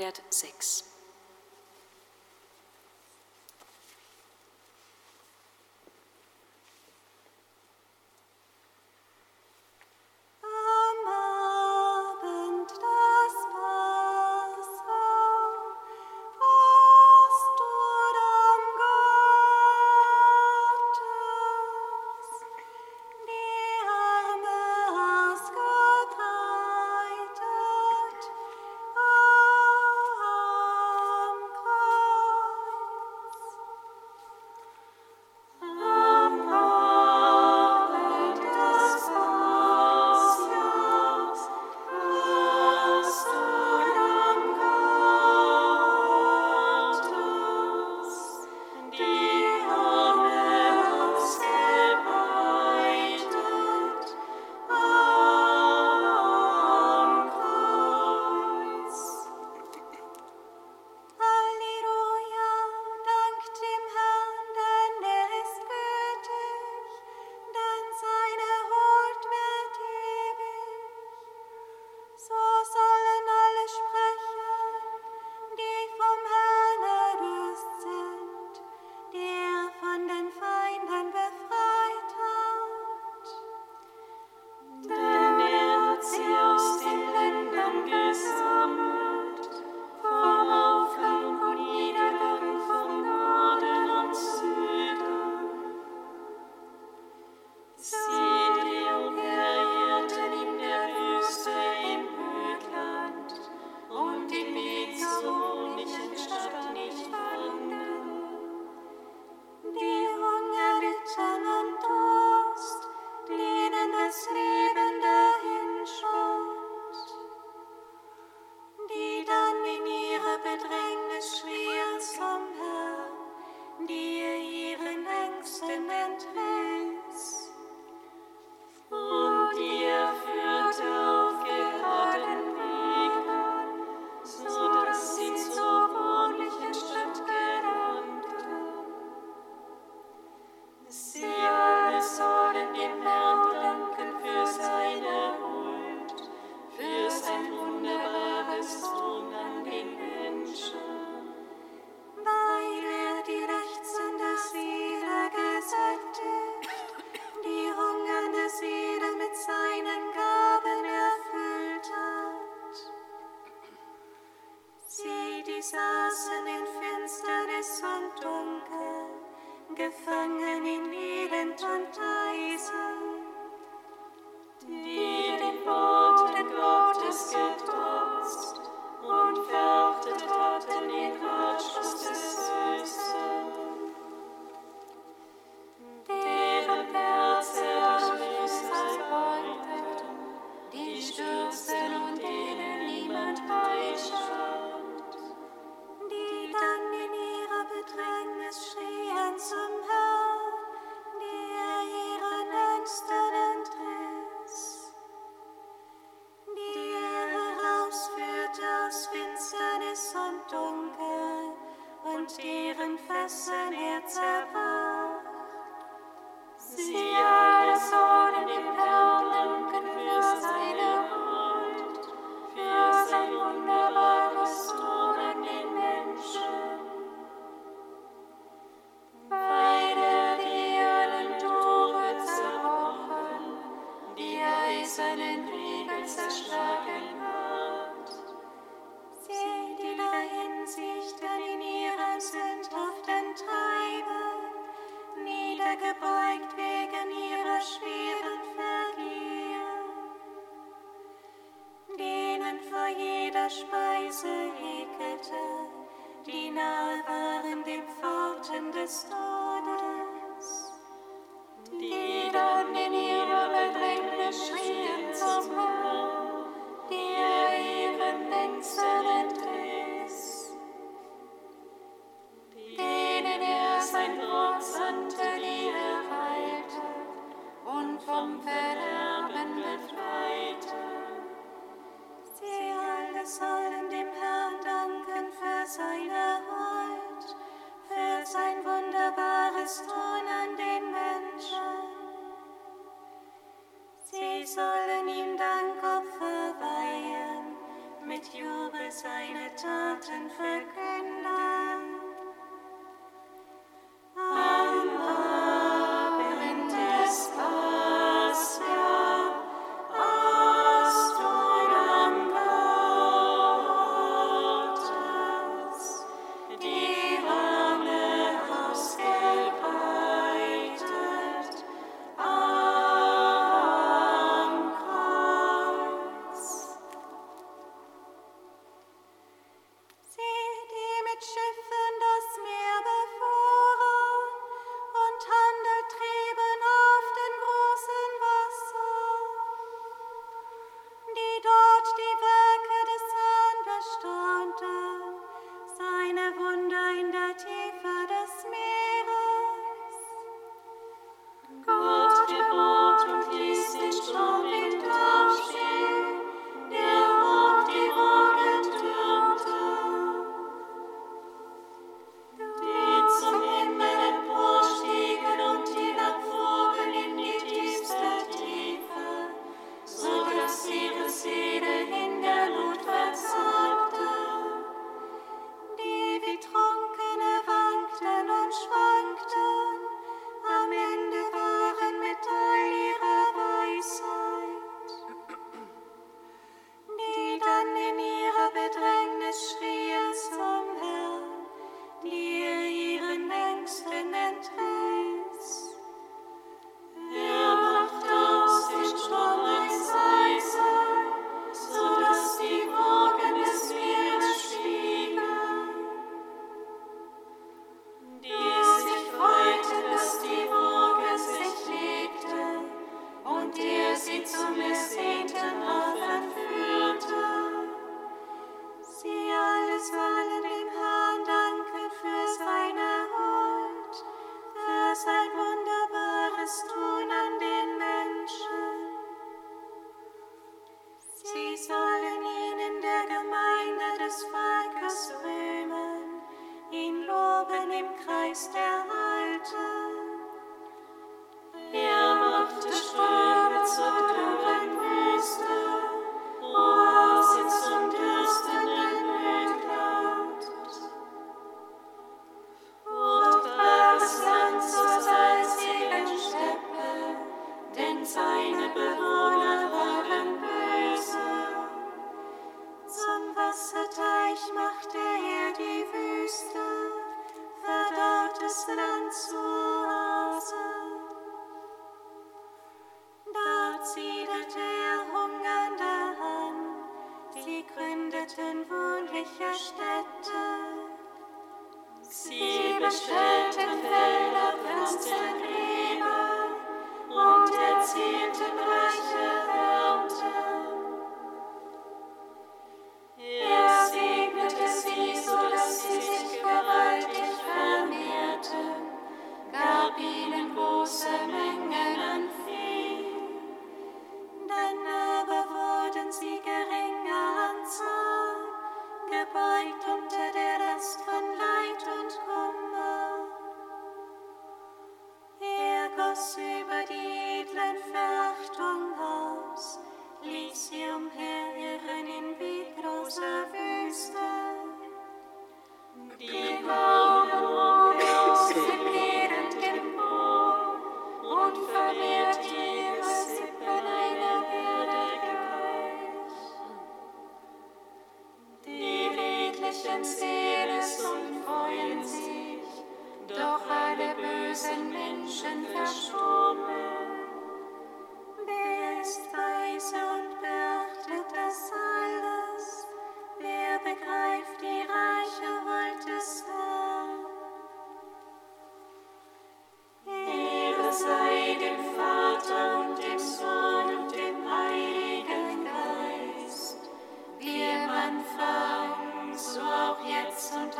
106. I gefangen in mit Jubel seine Taten verkünden.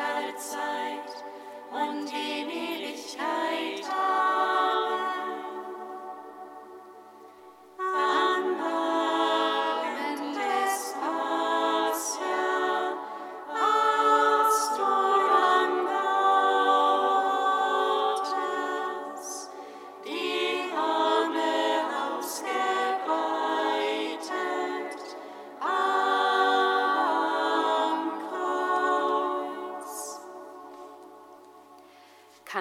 alle Zeit und in Ewigkeit. Amen.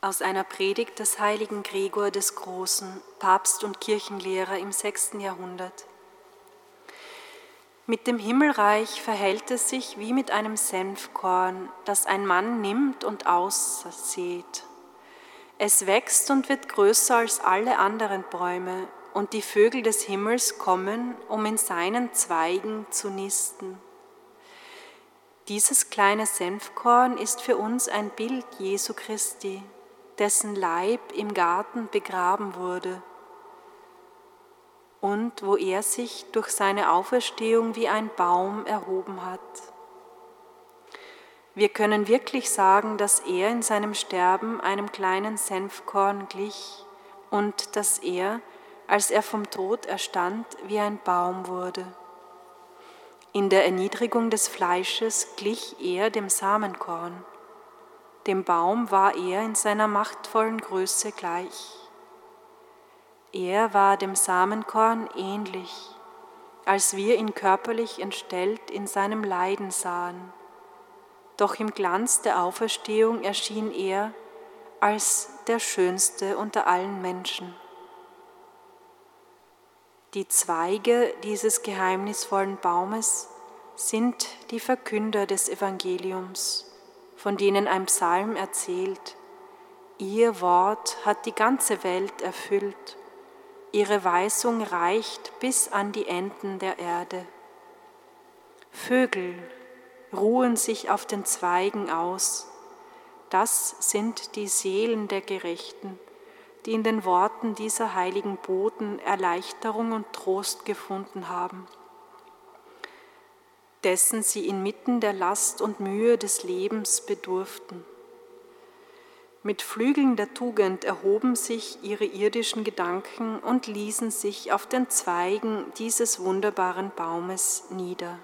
Aus einer Predigt des heiligen Gregor des Großen, Papst und Kirchenlehrer im 6. Jahrhundert. Mit dem Himmelreich verhält es sich wie mit einem Senfkorn, das ein Mann nimmt und aussät. Es wächst und wird größer als alle anderen Bäume, und die Vögel des Himmels kommen, um in seinen Zweigen zu nisten. Dieses kleine Senfkorn ist für uns ein Bild Jesu Christi, dessen Leib im Garten begraben wurde und wo er sich durch seine Auferstehung wie ein Baum erhoben hat. Wir können wirklich sagen, dass er in seinem Sterben einem kleinen Senfkorn glich und dass er, als er vom Tod erstand, wie ein Baum wurde. In der Erniedrigung des Fleisches glich er dem Samenkorn. Dem Baum war er in seiner machtvollen Größe gleich. Er war dem Samenkorn ähnlich, als wir ihn körperlich entstellt in seinem Leiden sahen. Doch im Glanz der Auferstehung erschien er als der Schönste unter allen Menschen. Die Zweige dieses geheimnisvollen Baumes sind die Verkünder des Evangeliums von denen ein Psalm erzählt. Ihr Wort hat die ganze Welt erfüllt. Ihre Weisung reicht bis an die Enden der Erde. Vögel ruhen sich auf den Zweigen aus. Das sind die Seelen der Gerechten, die in den Worten dieser heiligen Boten Erleichterung und Trost gefunden haben dessen sie inmitten der Last und Mühe des Lebens bedurften. Mit Flügeln der Tugend erhoben sich ihre irdischen Gedanken und ließen sich auf den Zweigen dieses wunderbaren Baumes nieder.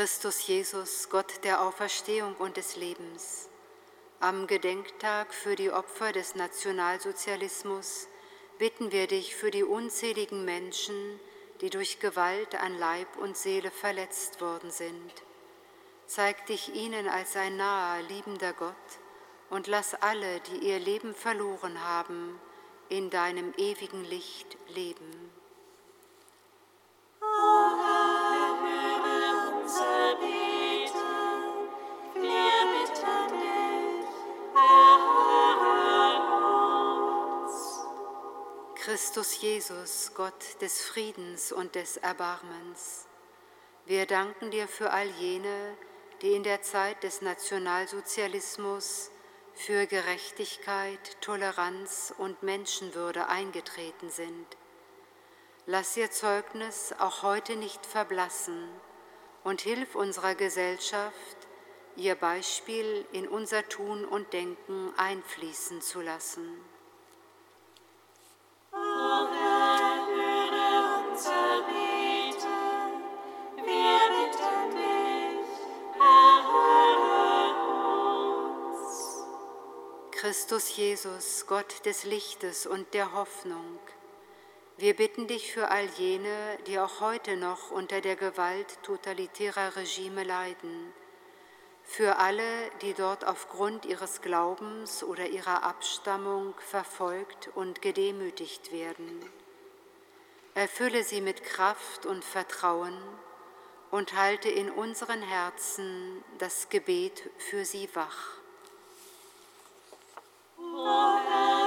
Christus Jesus, Gott der Auferstehung und des Lebens, am Gedenktag für die Opfer des Nationalsozialismus bitten wir dich für die unzähligen Menschen, die durch Gewalt an Leib und Seele verletzt worden sind. Zeig dich ihnen als ein naher, liebender Gott und lass alle, die ihr Leben verloren haben, in deinem ewigen Licht leben. Christus Jesus, Gott des Friedens und des Erbarmens, wir danken dir für all jene, die in der Zeit des Nationalsozialismus für Gerechtigkeit, Toleranz und Menschenwürde eingetreten sind. Lass ihr Zeugnis auch heute nicht verblassen und hilf unserer Gesellschaft, ihr Beispiel in unser Tun und Denken einfließen zu lassen. Christus Jesus, Gott des Lichtes und der Hoffnung, wir bitten dich für all jene, die auch heute noch unter der Gewalt totalitärer Regime leiden, für alle, die dort aufgrund ihres Glaubens oder ihrer Abstammung verfolgt und gedemütigt werden. Erfülle sie mit Kraft und Vertrauen und halte in unseren Herzen das Gebet für sie wach. O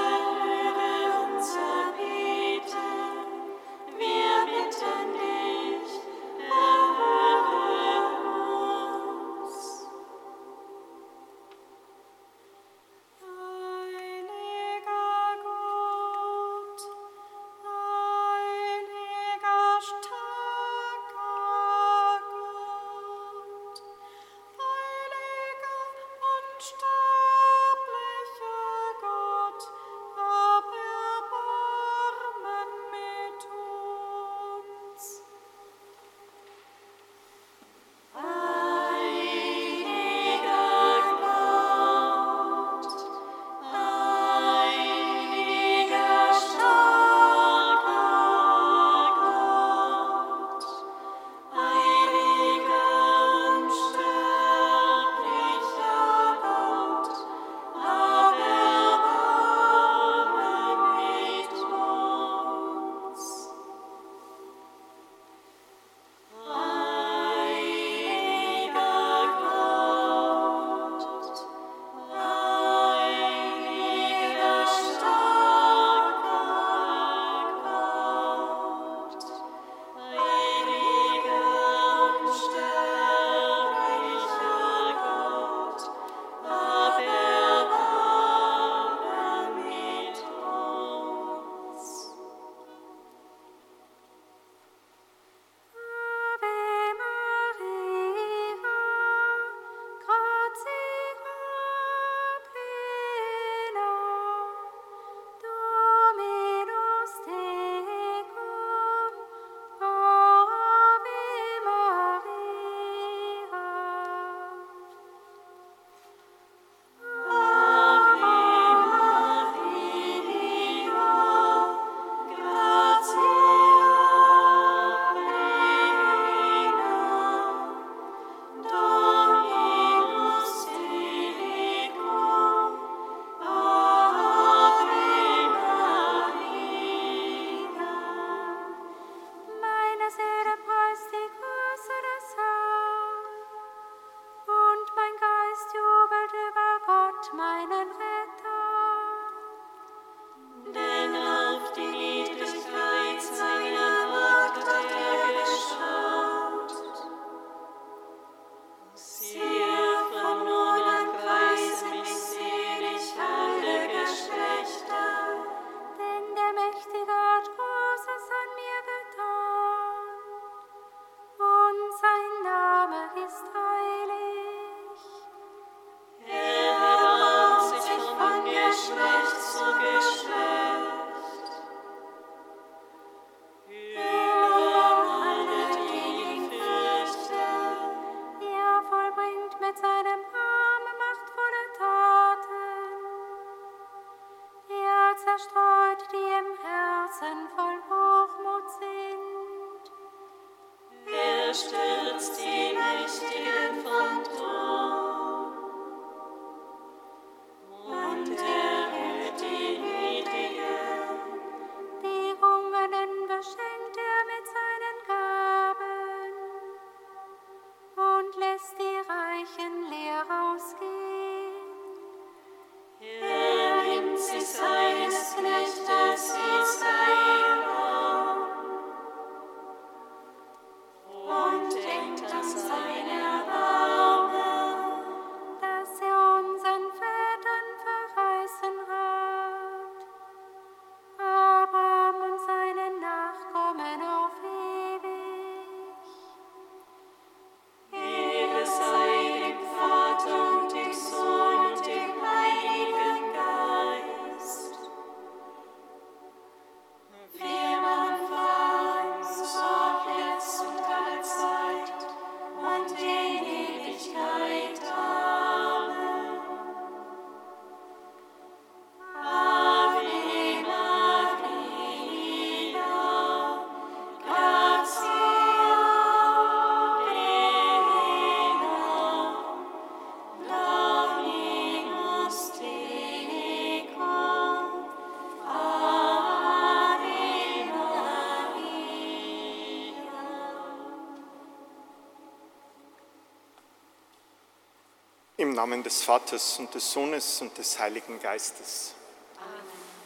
Namen des Vaters und des Sohnes und des Heiligen Geistes.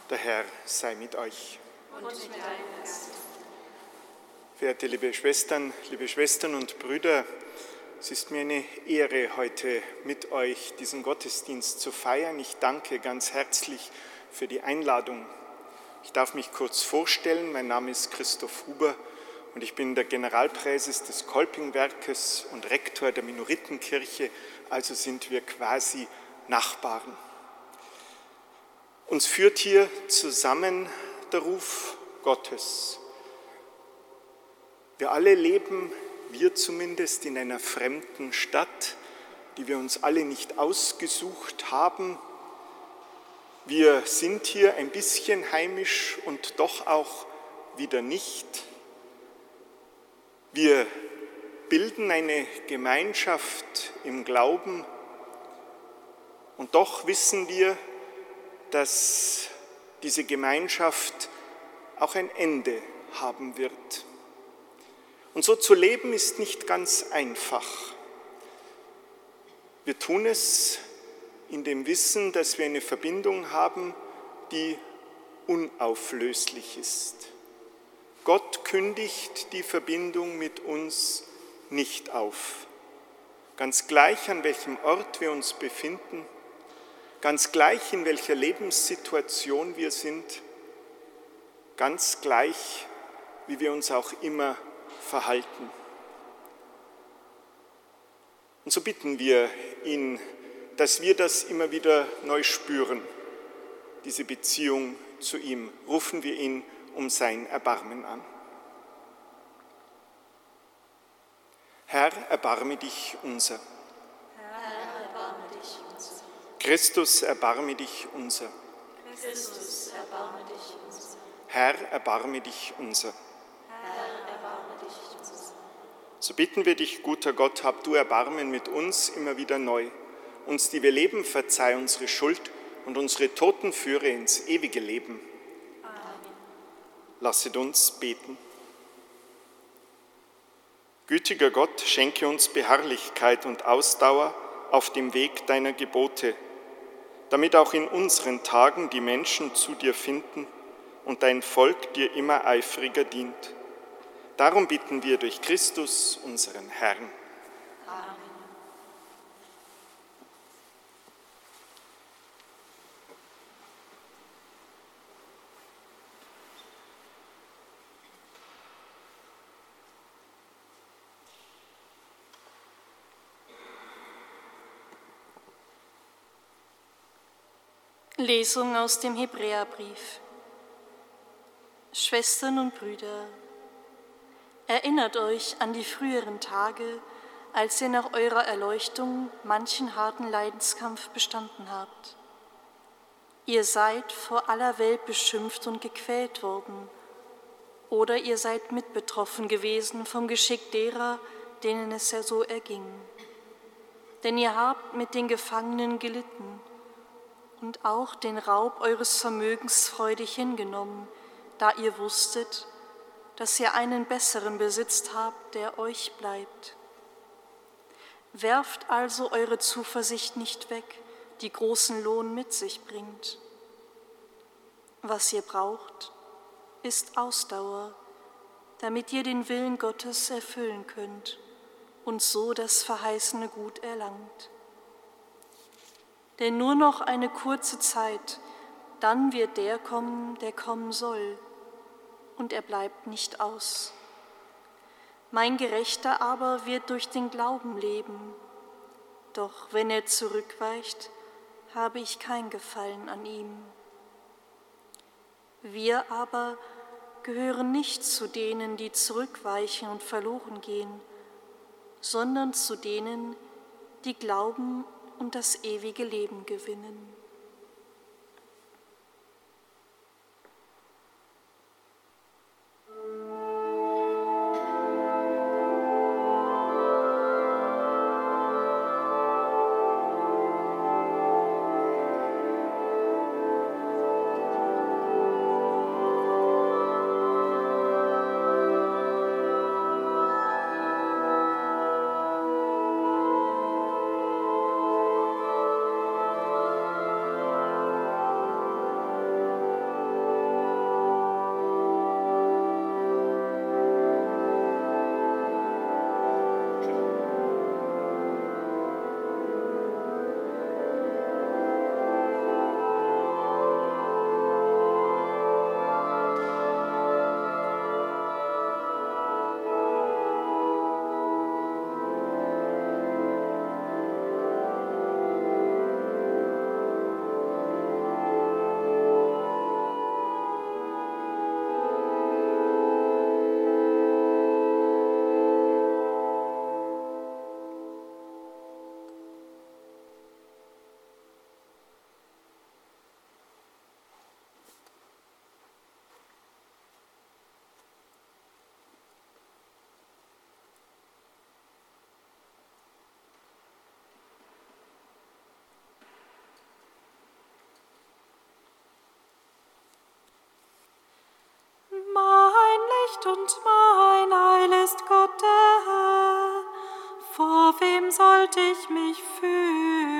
Der Herr sei mit euch. Und mit deinem Geist. Verehrte liebe Schwestern, liebe Schwestern und Brüder, es ist mir eine Ehre, heute mit euch diesen Gottesdienst zu feiern. Ich danke ganz herzlich für die Einladung. Ich darf mich kurz vorstellen. Mein Name ist Christoph Huber und ich bin der Generalpräses des Kolpingwerkes und Rektor der Minoritenkirche, also sind wir quasi Nachbarn. Uns führt hier zusammen der Ruf Gottes. Wir alle leben, wir zumindest, in einer fremden Stadt, die wir uns alle nicht ausgesucht haben. Wir sind hier ein bisschen heimisch und doch auch wieder nicht. Wir bilden eine Gemeinschaft im Glauben und doch wissen wir, dass diese Gemeinschaft auch ein Ende haben wird. Und so zu leben ist nicht ganz einfach. Wir tun es in dem Wissen, dass wir eine Verbindung haben, die unauflöslich ist. Gott kündigt die Verbindung mit uns nicht auf. Ganz gleich, an welchem Ort wir uns befinden, ganz gleich, in welcher Lebenssituation wir sind, ganz gleich, wie wir uns auch immer verhalten. Und so bitten wir ihn, dass wir das immer wieder neu spüren, diese Beziehung zu ihm. Rufen wir ihn um sein Erbarmen an. Herr, erbarme dich unser. Herr, erbarme dich unser. Christus, erbarme dich unser. Christus, erbarme dich unser. Herr, erbarme dich unser. Herr, erbarme dich unser. So bitten wir dich, guter Gott, hab du Erbarmen mit uns immer wieder neu. Uns, die wir leben, verzeih unsere Schuld und unsere Toten führe ins ewige Leben. Amen. Lasset uns beten. Gütiger Gott, schenke uns Beharrlichkeit und Ausdauer auf dem Weg deiner Gebote, damit auch in unseren Tagen die Menschen zu dir finden und dein Volk dir immer eifriger dient. Darum bitten wir durch Christus, unseren Herrn. Lesung aus dem Hebräerbrief. Schwestern und Brüder, erinnert euch an die früheren Tage, als ihr nach eurer Erleuchtung manchen harten Leidenskampf bestanden habt. Ihr seid vor aller Welt beschimpft und gequält worden, oder ihr seid mitbetroffen gewesen vom Geschick derer, denen es ja so erging. Denn ihr habt mit den Gefangenen gelitten und auch den Raub eures Vermögens freudig hingenommen, da ihr wusstet, dass ihr einen besseren besitzt habt, der euch bleibt. Werft also eure Zuversicht nicht weg, die großen Lohn mit sich bringt. Was ihr braucht, ist Ausdauer, damit ihr den Willen Gottes erfüllen könnt und so das verheißene Gut erlangt. Denn nur noch eine kurze Zeit, dann wird der kommen, der kommen soll, und er bleibt nicht aus. Mein Gerechter aber wird durch den Glauben leben, doch wenn er zurückweicht, habe ich kein Gefallen an ihm. Wir aber gehören nicht zu denen, die zurückweichen und verloren gehen, sondern zu denen, die glauben und das ewige Leben gewinnen. Und mein Heil ist Gott der Herr. Vor wem sollte ich mich fürchten?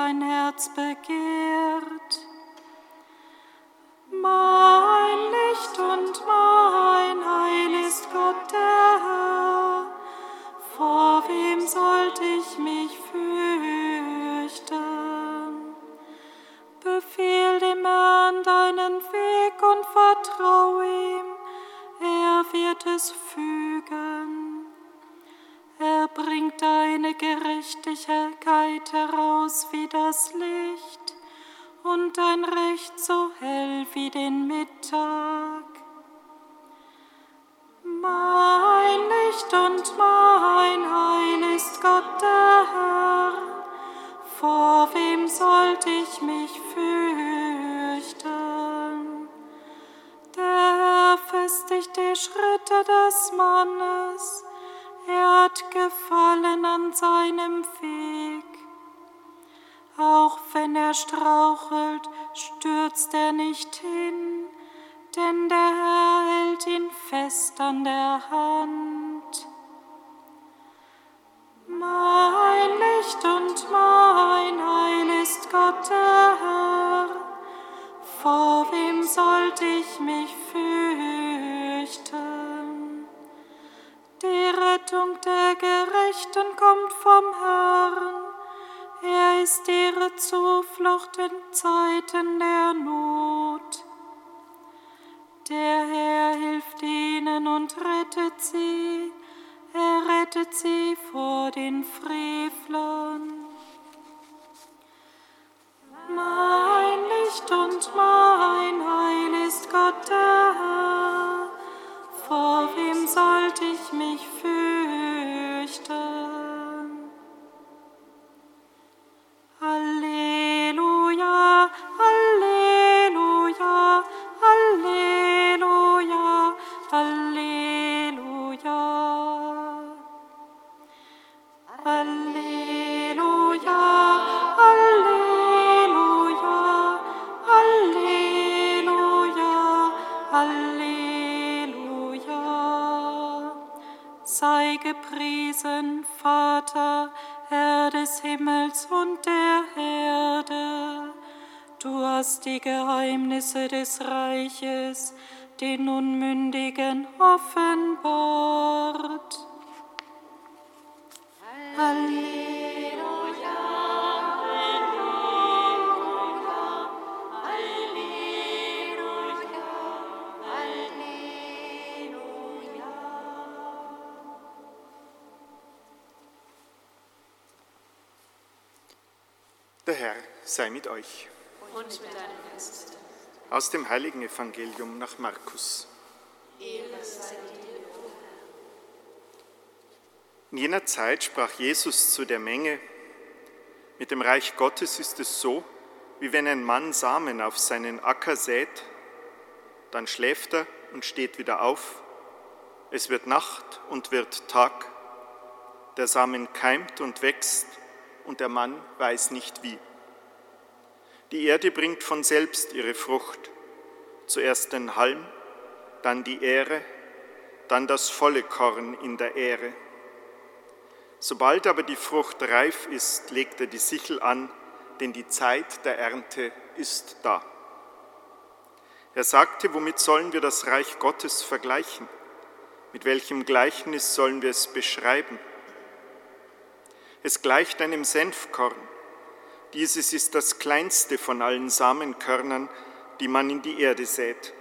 Was dein Herz begehrt. Mein Licht und mein Heil ist Gott der Herr. Vor wem sollte ich mich fürchten? Befehl dem Herrn deinen Weg und vertrau ihm, er wird es fügen. Bringt deine Gerechtigkeit heraus wie das Licht und dein Recht so hell wie den Mittag. Mein Licht und mein Heil ist Gott der Herr. Vor wem sollte ich mich fürchten? Der Herr festigt die Schritte des Mannes. Er hat Gefallen an seinem Weg. Auch wenn er strauchelt, stürzt er nicht hin, denn der Herr hält ihn fest an der Hand. Mein Licht und mein Heil ist Gott der Herr. Vor wem sollte ich mich fürchten? Die Rettung der Gerechten kommt vom Herrn. Er ist ihre Zuflucht in Zeiten der Not. Der Herr hilft ihnen und rettet sie. Er rettet sie vor den Frevlern. Mein Licht und mein Heil ist Gott der Herr. Vor wem sollte ich mich fürchten? Halleluja, Halleluja, Die Geheimnisse des Reiches den Unmündigen offenbart. Aus dem heiligen Evangelium nach Markus. In jener Zeit sprach Jesus zu der Menge, mit dem Reich Gottes ist es so, wie wenn ein Mann Samen auf seinen Acker sät, dann schläft er und steht wieder auf, es wird Nacht und wird Tag, der Samen keimt und wächst und der Mann weiß nicht wie. Die Erde bringt von selbst ihre Frucht, zuerst den Halm, dann die Ähre, dann das volle Korn in der Ähre. Sobald aber die Frucht reif ist, legt er die Sichel an, denn die Zeit der Ernte ist da. Er sagte, womit sollen wir das Reich Gottes vergleichen? Mit welchem Gleichnis sollen wir es beschreiben? Es gleicht einem Senfkorn. Dieses ist das kleinste von allen Samenkörnern, die man in die Erde sät.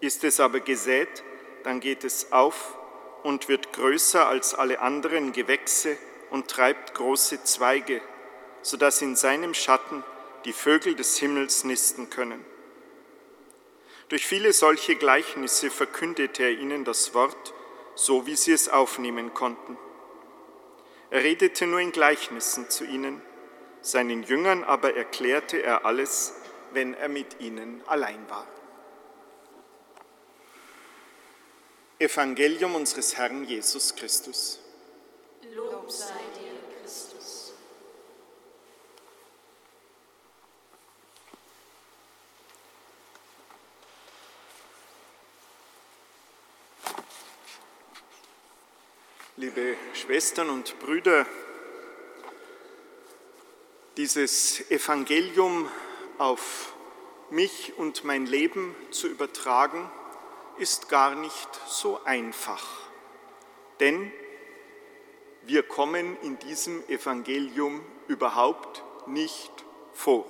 Ist es aber gesät, dann geht es auf und wird größer als alle anderen Gewächse und treibt große Zweige, sodass in seinem Schatten die Vögel des Himmels nisten können. Durch viele solche Gleichnisse verkündete er ihnen das Wort, so wie sie es aufnehmen konnten. Er redete nur in Gleichnissen zu ihnen, seinen Jüngern aber erklärte er alles, wenn er mit ihnen allein war. Evangelium unseres Herrn Jesus Christus. Lob sei dir, Christus. Liebe Schwestern und Brüder, dieses Evangelium auf mich und mein Leben zu übertragen, ist gar nicht so einfach. Denn wir kommen in diesem Evangelium überhaupt nicht vor.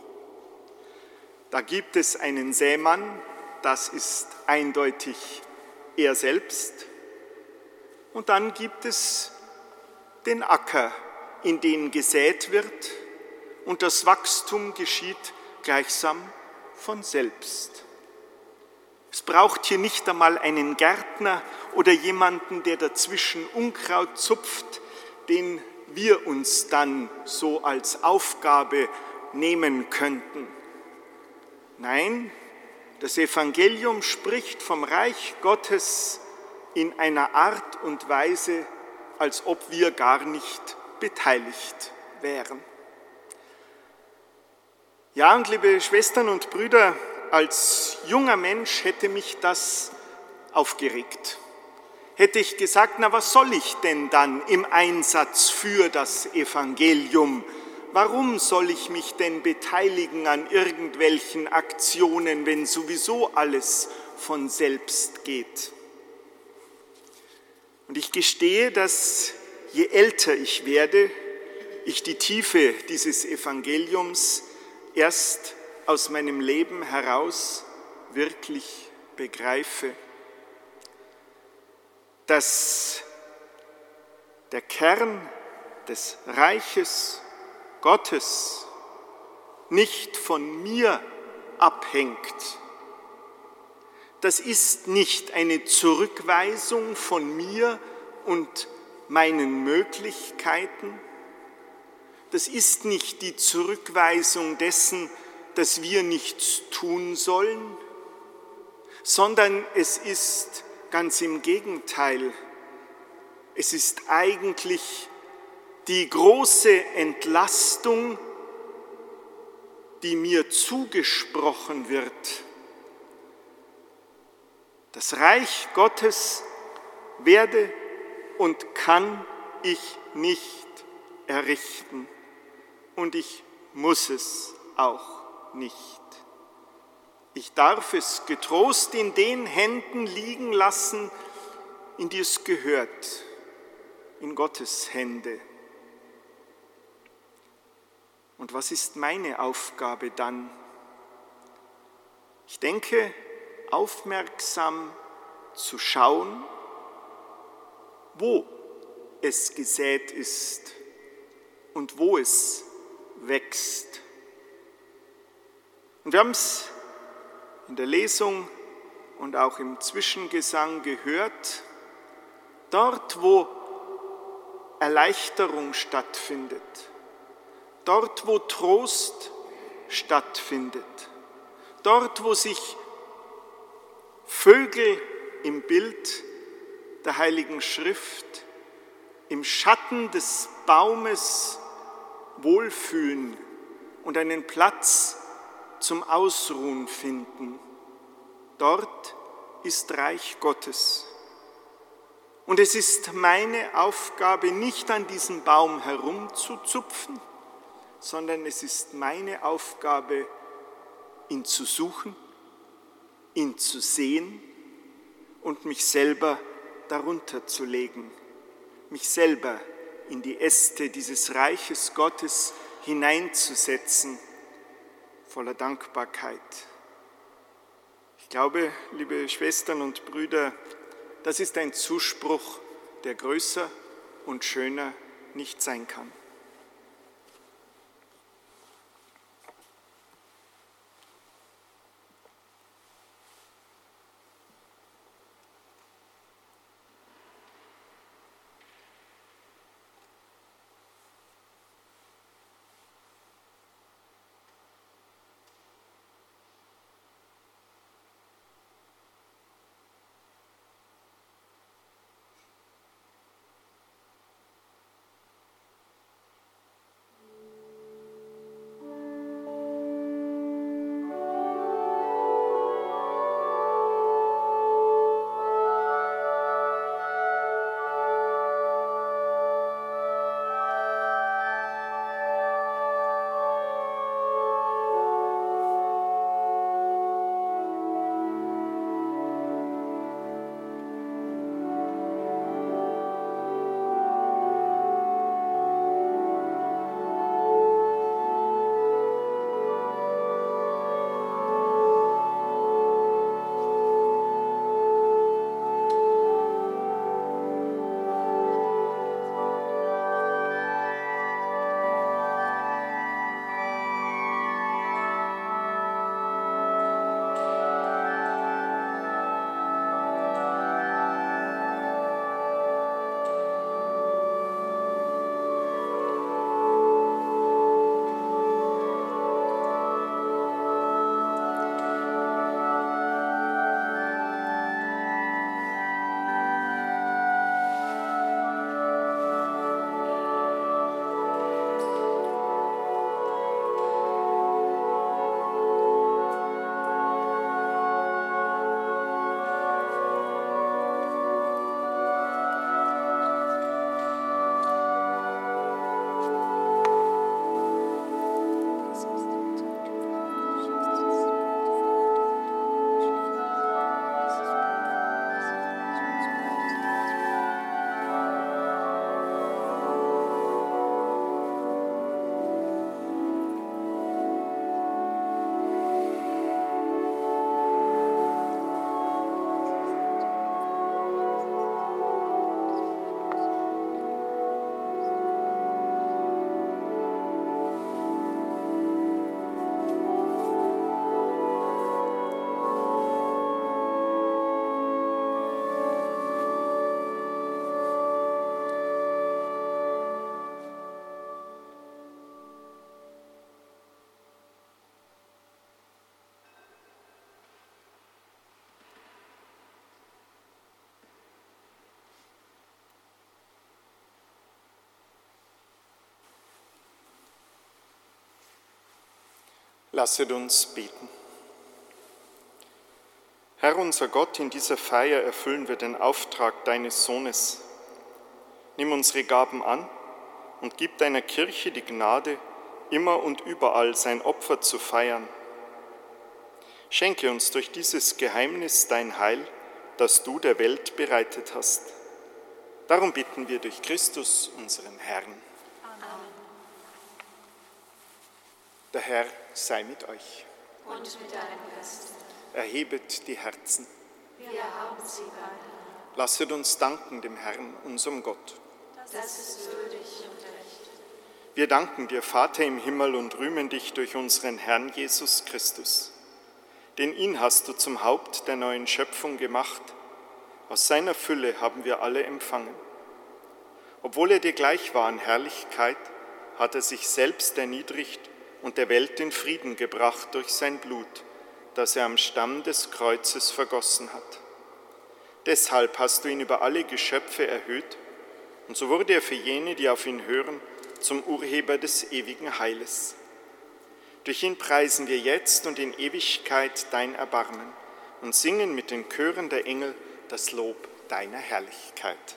Da gibt es einen Sämann, das ist eindeutig er selbst. Und dann gibt es den Acker, in den gesät wird und das Wachstum geschieht gleichsam von selbst. Es braucht hier nicht einmal einen Gärtner oder jemanden, der dazwischen Unkraut zupft, den wir uns dann so als Aufgabe nehmen könnten. Nein, das Evangelium spricht vom Reich Gottes in einer Art und Weise, als ob wir gar nicht beteiligt wären. Ja, und liebe Schwestern und Brüder, als junger Mensch hätte mich das aufgeregt. Hätte ich gesagt, na was soll ich denn dann im Einsatz für das Evangelium? Warum soll ich mich denn beteiligen an irgendwelchen Aktionen, wenn sowieso alles von selbst geht? Und ich gestehe, dass je älter ich werde, ich die Tiefe dieses Evangeliums erst aus meinem Leben heraus wirklich begreife, dass der Kern des Reiches Gottes nicht von mir abhängt. Das ist nicht eine Zurückweisung von mir und meinen Möglichkeiten. Das ist nicht die Zurückweisung dessen, dass wir nichts tun sollen, sondern es ist ganz im Gegenteil. Es ist eigentlich die große Entlastung, die mir zugesprochen wird. Das Reich Gottes werde und kann ich nicht errichten und ich muss es auch nicht. Ich darf es getrost in den Händen liegen lassen, in die es gehört, in Gottes Hände. Und was ist meine Aufgabe dann? Ich denke, aufmerksam zu schauen, wo es gesät ist und wo es wächst. Und wir haben es in der Lesung und auch im Zwischengesang gehört, dort wo Erleichterung stattfindet, dort wo Trost stattfindet, dort wo sich Vögel im Bild der Heiligen Schrift im Schatten des Baumes wohlfühlen und einen Platz zum Ausruhen finden. Dort ist Reich Gottes. Und es ist meine Aufgabe, nicht an diesem Baum herumzuzupfen, sondern es ist meine Aufgabe, ihn zu suchen, ihn zu sehen und mich selber darunter zu legen, mich selber in die Äste dieses Reiches Gottes hineinzusetzen voller Dankbarkeit. Ich glaube, liebe Schwestern und Brüder, das ist ein Zuspruch, der größer und schöner nicht sein kann. Lasset uns beten. Herr unser Gott, in dieser Feier erfüllen wir den Auftrag deines Sohnes. Nimm unsere Gaben an und gib deiner Kirche die Gnade, immer und überall sein Opfer zu feiern. Schenke uns durch dieses Geheimnis dein Heil, das du der Welt bereitet hast. Darum bitten wir durch Christus, unseren Herrn. Herr sei mit euch. Und mit deinem Geist. Erhebet die Herzen. Wir haben sie beide. Lasset uns danken dem Herrn, unserem Gott. Das ist würdig und recht. Wir danken dir, Vater im Himmel, und rühmen dich durch unseren Herrn Jesus Christus. Denn ihn hast du zum Haupt der neuen Schöpfung gemacht. Aus seiner Fülle haben wir alle empfangen. Obwohl er dir gleich war an Herrlichkeit, hat er sich selbst erniedrigt und der Welt den Frieden gebracht durch sein Blut, das er am Stamm des Kreuzes vergossen hat. Deshalb hast du ihn über alle Geschöpfe erhöht, und so wurde er für jene, die auf ihn hören, zum Urheber des ewigen Heiles. Durch ihn preisen wir jetzt und in Ewigkeit dein Erbarmen und singen mit den Chören der Engel das Lob deiner Herrlichkeit.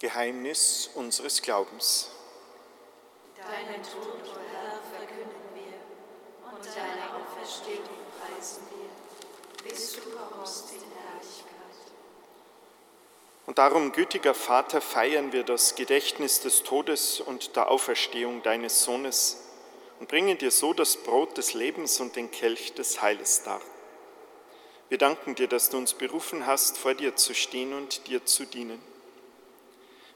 Geheimnis unseres Glaubens. Deinen Tod, o Herr, verkünden wir und deine Auferstehung preisen wir, bis du kommst in Herrlichkeit. Und darum, gütiger Vater, feiern wir das Gedächtnis des Todes und der Auferstehung deines Sohnes und bringen dir so das Brot des Lebens und den Kelch des Heiles dar. Wir danken dir, dass du uns berufen hast, vor dir zu stehen und dir zu dienen.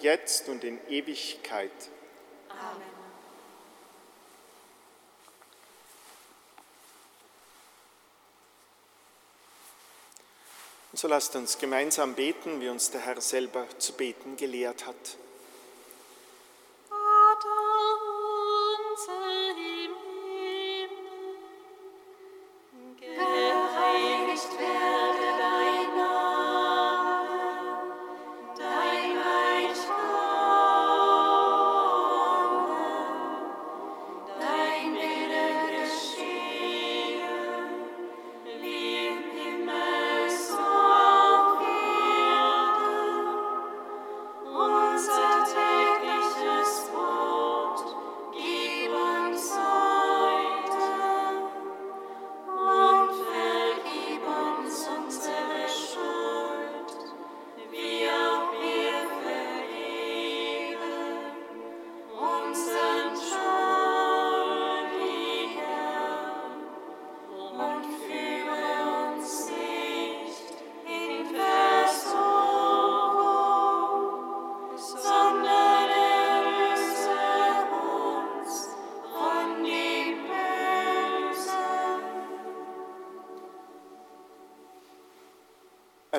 jetzt und in Ewigkeit. Amen. Und so lasst uns gemeinsam beten, wie uns der Herr selber zu beten gelehrt hat.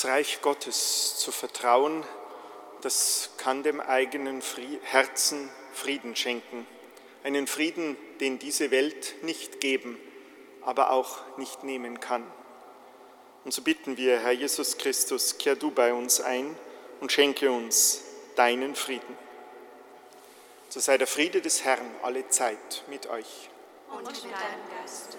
Das Reich Gottes zu vertrauen, das kann dem eigenen Herzen Frieden schenken. Einen Frieden, den diese Welt nicht geben, aber auch nicht nehmen kann. Und so bitten wir, Herr Jesus Christus, kehr du bei uns ein und schenke uns deinen Frieden. So sei der Friede des Herrn alle Zeit mit euch. Und mit deinem Geiste.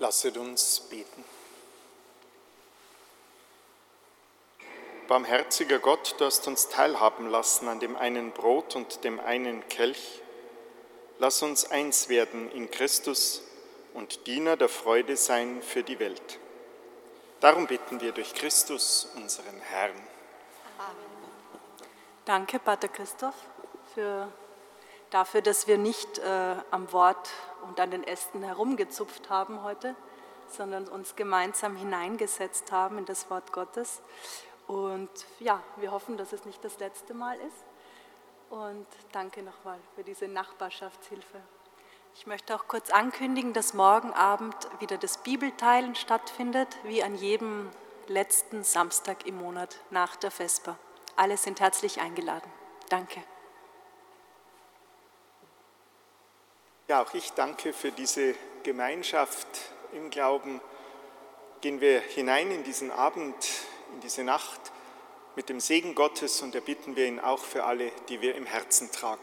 Lasset uns beten. Barmherziger Gott, du hast uns teilhaben lassen an dem einen Brot und dem einen Kelch. Lass uns eins werden in Christus und Diener der Freude sein für die Welt. Darum bitten wir durch Christus, unseren Herrn. Danke, Pater Christoph, für, dafür, dass wir nicht äh, am Wort und an den Ästen herumgezupft haben heute, sondern uns gemeinsam hineingesetzt haben in das Wort Gottes. Und ja, wir hoffen, dass es nicht das letzte Mal ist. Und danke nochmal für diese Nachbarschaftshilfe. Ich möchte auch kurz ankündigen, dass morgen Abend wieder das Bibelteilen stattfindet, wie an jedem letzten Samstag im Monat nach der Vesper. Alle sind herzlich eingeladen. Danke. Ja, auch ich danke für diese Gemeinschaft im Glauben. Gehen wir hinein in diesen Abend, in diese Nacht mit dem Segen Gottes und erbitten wir ihn auch für alle, die wir im Herzen tragen.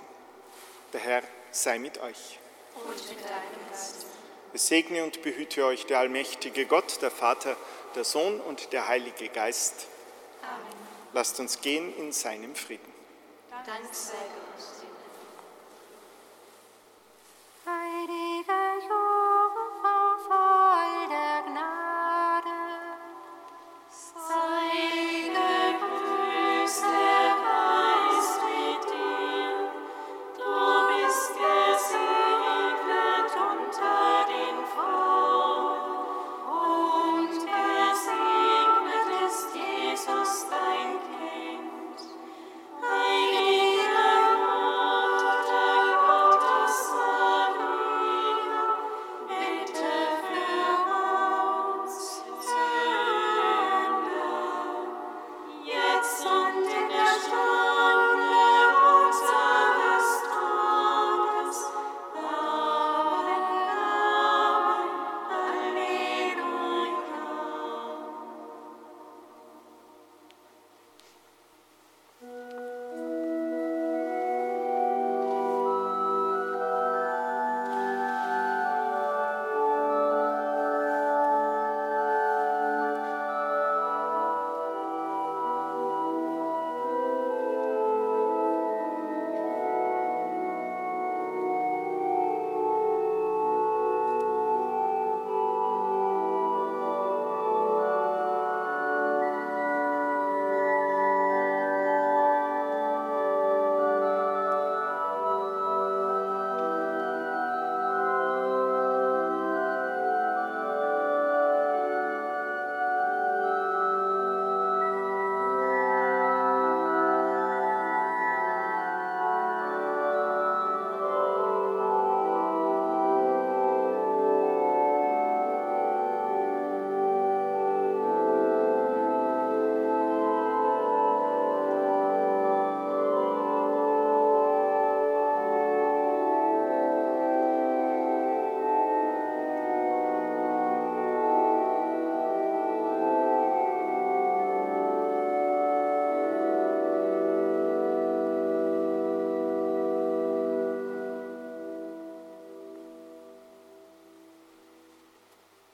Der Herr sei mit euch. Und mit deinem Geist. Es segne und behüte euch der allmächtige Gott, der Vater, der Sohn und der Heilige Geist. Amen. Lasst uns gehen in seinem Frieden. Dank sei Gott. 미래가 요